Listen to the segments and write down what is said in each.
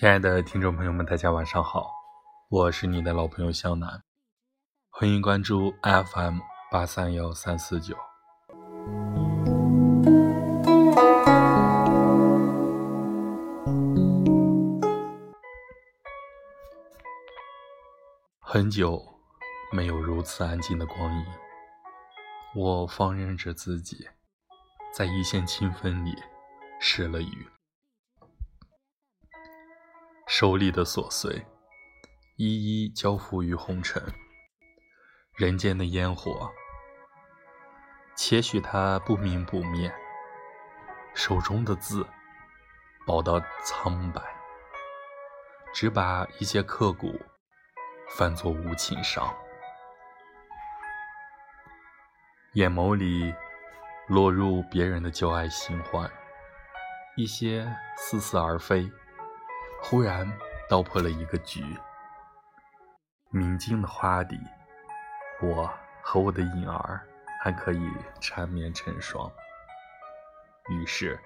亲爱的听众朋友们，大家晚上好，我是你的老朋友向南，欢迎关注 FM 八三幺三四九。很久没有如此安静的光阴，我放任着自己，在一线清风里失了语。手里的琐碎，一一交付于红尘。人间的烟火，且许它不明不灭。手中的字，薄到苍白，只把一些刻骨，翻作无情伤。眼眸里，落入别人的旧爱新欢，一些似是而非。忽然道破了一个局。明净的花底，我和我的影儿还可以缠绵成双。于是，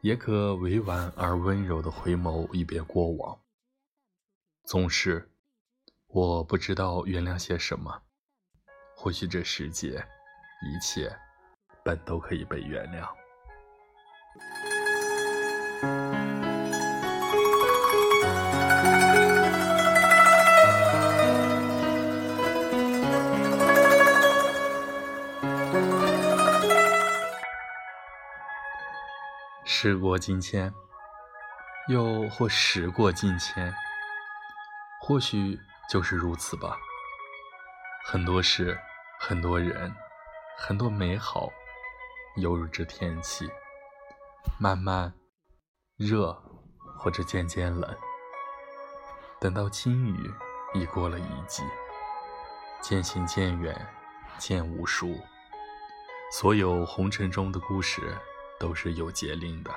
也可委婉而温柔的回眸一别过往。总是，我不知道原谅些什么。或许这世界，一切本都可以被原谅。时过境迁，又或时过境迁，或许就是如此吧。很多事，很多人，很多美好，犹如这天气，慢慢热，或者渐渐冷。等到轻雨已过了一季，渐行渐远，渐无书。所有红尘中的故事。都是有节令的，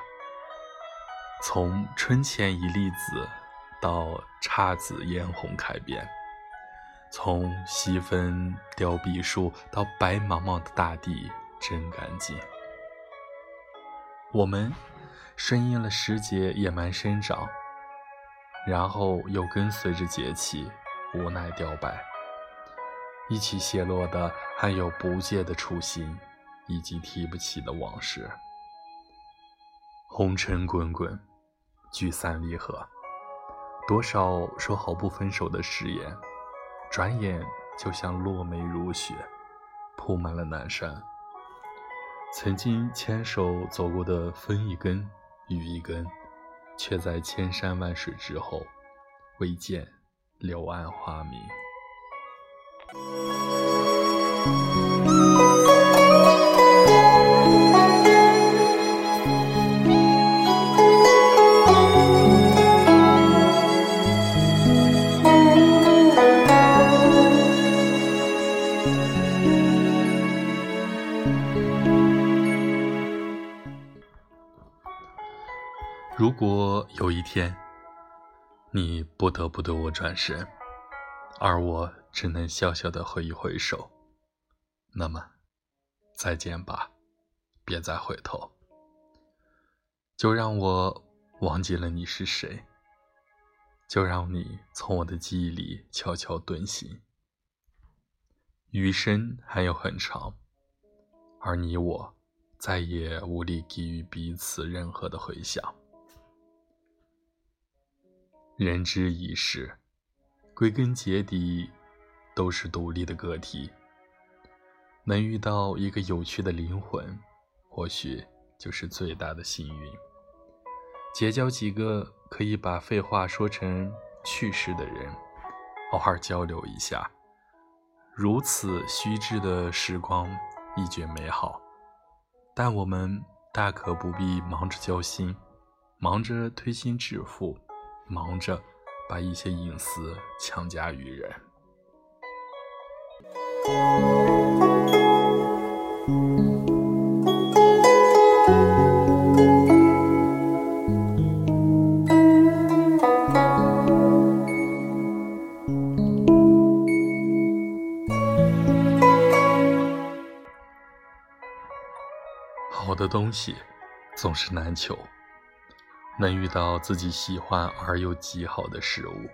从春前一粒子到姹紫嫣红开遍，从西风凋碧树到白茫茫的大地真干净。我们顺应了时节野蛮生长，然后又跟随着节气无奈凋败，一起泄落的还有不戒的初心，以及提不起的往事。红尘滚滚，聚散离合，多少说好不分手的誓言，转眼就像落梅如雪，铺满了南山。曾经牵手走过的风一根雨一根，却在千山万水之后，未见柳暗花明。如果有一天，你不得不对我转身，而我只能笑笑的挥一挥手，那么，再见吧，别再回头。就让我忘记了你是谁，就让你从我的记忆里悄悄遁形。余生还有很长，而你我再也无力给予彼此任何的回响。人之一世，归根结底都是独立的个体。能遇到一个有趣的灵魂，或许就是最大的幸运。结交几个可以把废话说成趣事的人，偶尔交流一下，如此虚掷的时光一觉美好。但我们大可不必忙着交心，忙着推心置腹。忙着把一些隐私强加于人。好的东西总是难求。能遇到自己喜欢而又极好的事物，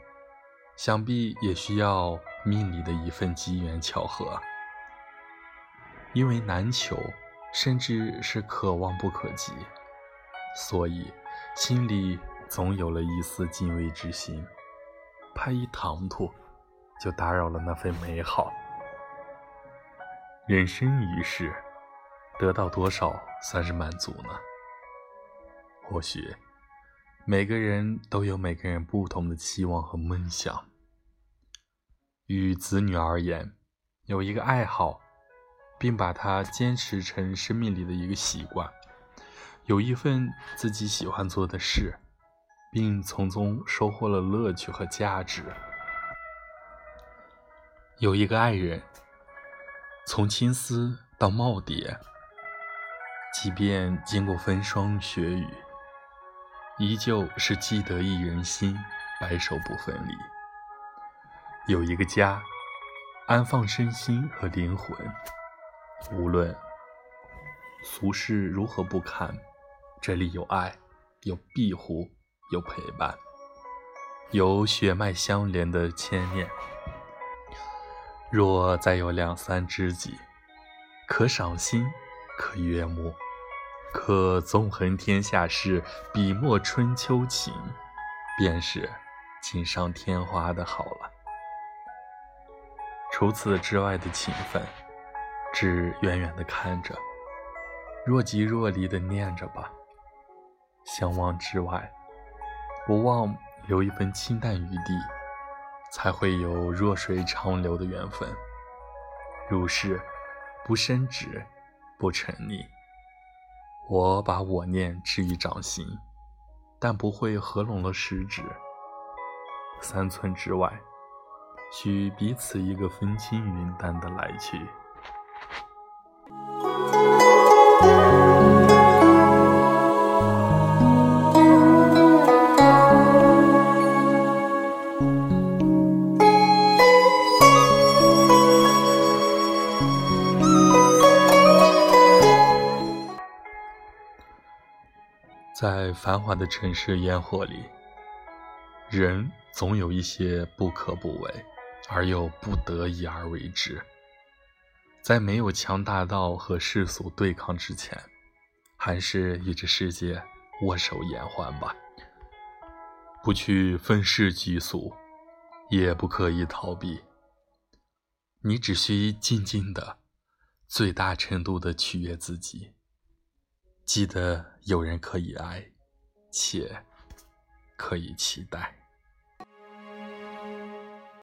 想必也需要命里的一份机缘巧合。因为难求，甚至是可望不可及，所以心里总有了一丝敬畏之心，怕一唐突，就打扰了那份美好。人生一世，得到多少算是满足呢？或许，每个人都有每个人不同的期望和梦想。与子女而言，有一个爱好，并把它坚持成生命里的一个习惯；有一份自己喜欢做的事，并从中收获了乐趣和价值；有一个爱人。从青丝到耄耋，即便经过风霜雪雨，依旧是既得一人心，白首不分离。有一个家，安放身心和灵魂，无论俗世如何不堪，这里有爱，有庇护，有陪伴，有血脉相连的牵念。若再有两三知己，可赏心，可悦目，可纵横天下事，笔墨春秋情，便是锦上添花的好了。除此之外的情分，只远远的看着，若即若离的念着吧。相忘之外，不忘留一份清淡余地。才会有弱水长流的缘分。如是，不升职，不沉溺。我把我念置于掌心，但不会合拢了食指。三寸之外，许彼此一个风轻云淡的来去。在繁华的城市烟火里，人总有一些不可不为，而又不得已而为之。在没有强大到和世俗对抗之前，还是与这世界握手言欢吧。不去愤世嫉俗，也不刻意逃避。你只需静静的，最大程度的取悦自己。记得有人可以爱，且可以期待。